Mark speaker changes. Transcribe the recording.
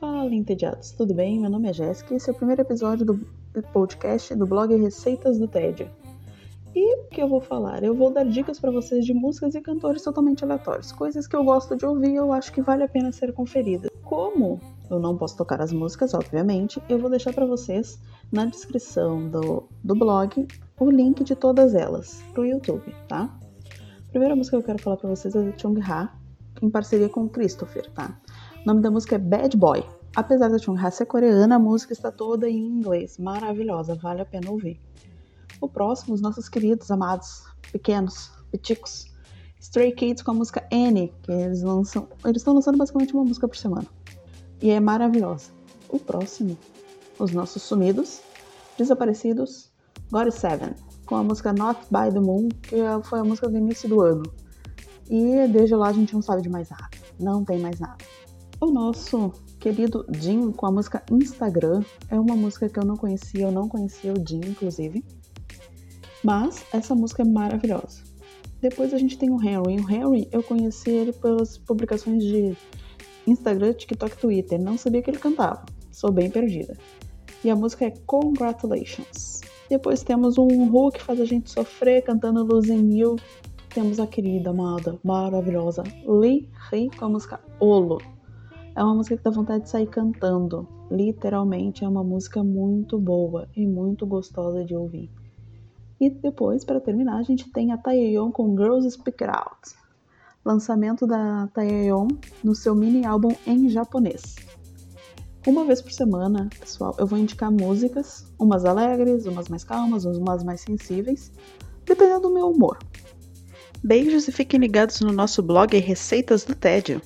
Speaker 1: Fala, entediados, tudo bem? Meu nome é Jéssica e esse é o primeiro episódio do podcast do blog Receitas do Tédio. E o que eu vou falar? Eu vou dar dicas para vocês de músicas e cantores totalmente aleatórios, coisas que eu gosto de ouvir e eu acho que vale a pena ser conferidas. Como eu não posso tocar as músicas, obviamente, eu vou deixar para vocês na descrição do, do blog o link de todas elas pro YouTube, tá? A primeira música que eu quero falar para vocês é do Chung Ha, em parceria com o Christopher, tá? O nome da música é Bad Boy. Apesar da Chung ser coreana, a música está toda em inglês. Maravilhosa, vale a pena ouvir. O próximo, os nossos queridos, amados, pequenos, peticos, Stray Kids com a música Annie, que eles lançam. Eles estão lançando basicamente uma música por semana. E é maravilhosa. O próximo, os nossos sumidos, desaparecidos, God Seven, com a música Not by the Moon, que foi a música do início do ano. E desde lá a gente não sabe de mais nada. Não tem mais nada. O nosso querido Jim com a música Instagram é uma música que eu não conhecia, eu não conhecia o Jim, inclusive. Mas essa música é maravilhosa. Depois a gente tem o Henry. O Henry eu conheci ele pelas publicações de Instagram, TikTok, Twitter. Não sabia que ele cantava. Sou bem perdida. E a música é Congratulations. Depois temos um Who que faz a gente sofrer cantando Losing You. Temos a querida, amada, maravilhosa Lee Ray com a música Olo. É uma música que dá vontade de sair cantando. Literalmente é uma música muito boa e muito gostosa de ouvir. E depois, para terminar, a gente tem a Taeyeon com Girls Speak Out. Lançamento da Taeyeon no seu mini álbum em japonês. Uma vez por semana, pessoal, eu vou indicar músicas, umas alegres, umas mais calmas, umas mais sensíveis, dependendo do meu humor. Beijos e fiquem ligados no nosso blog Receitas do Tédio.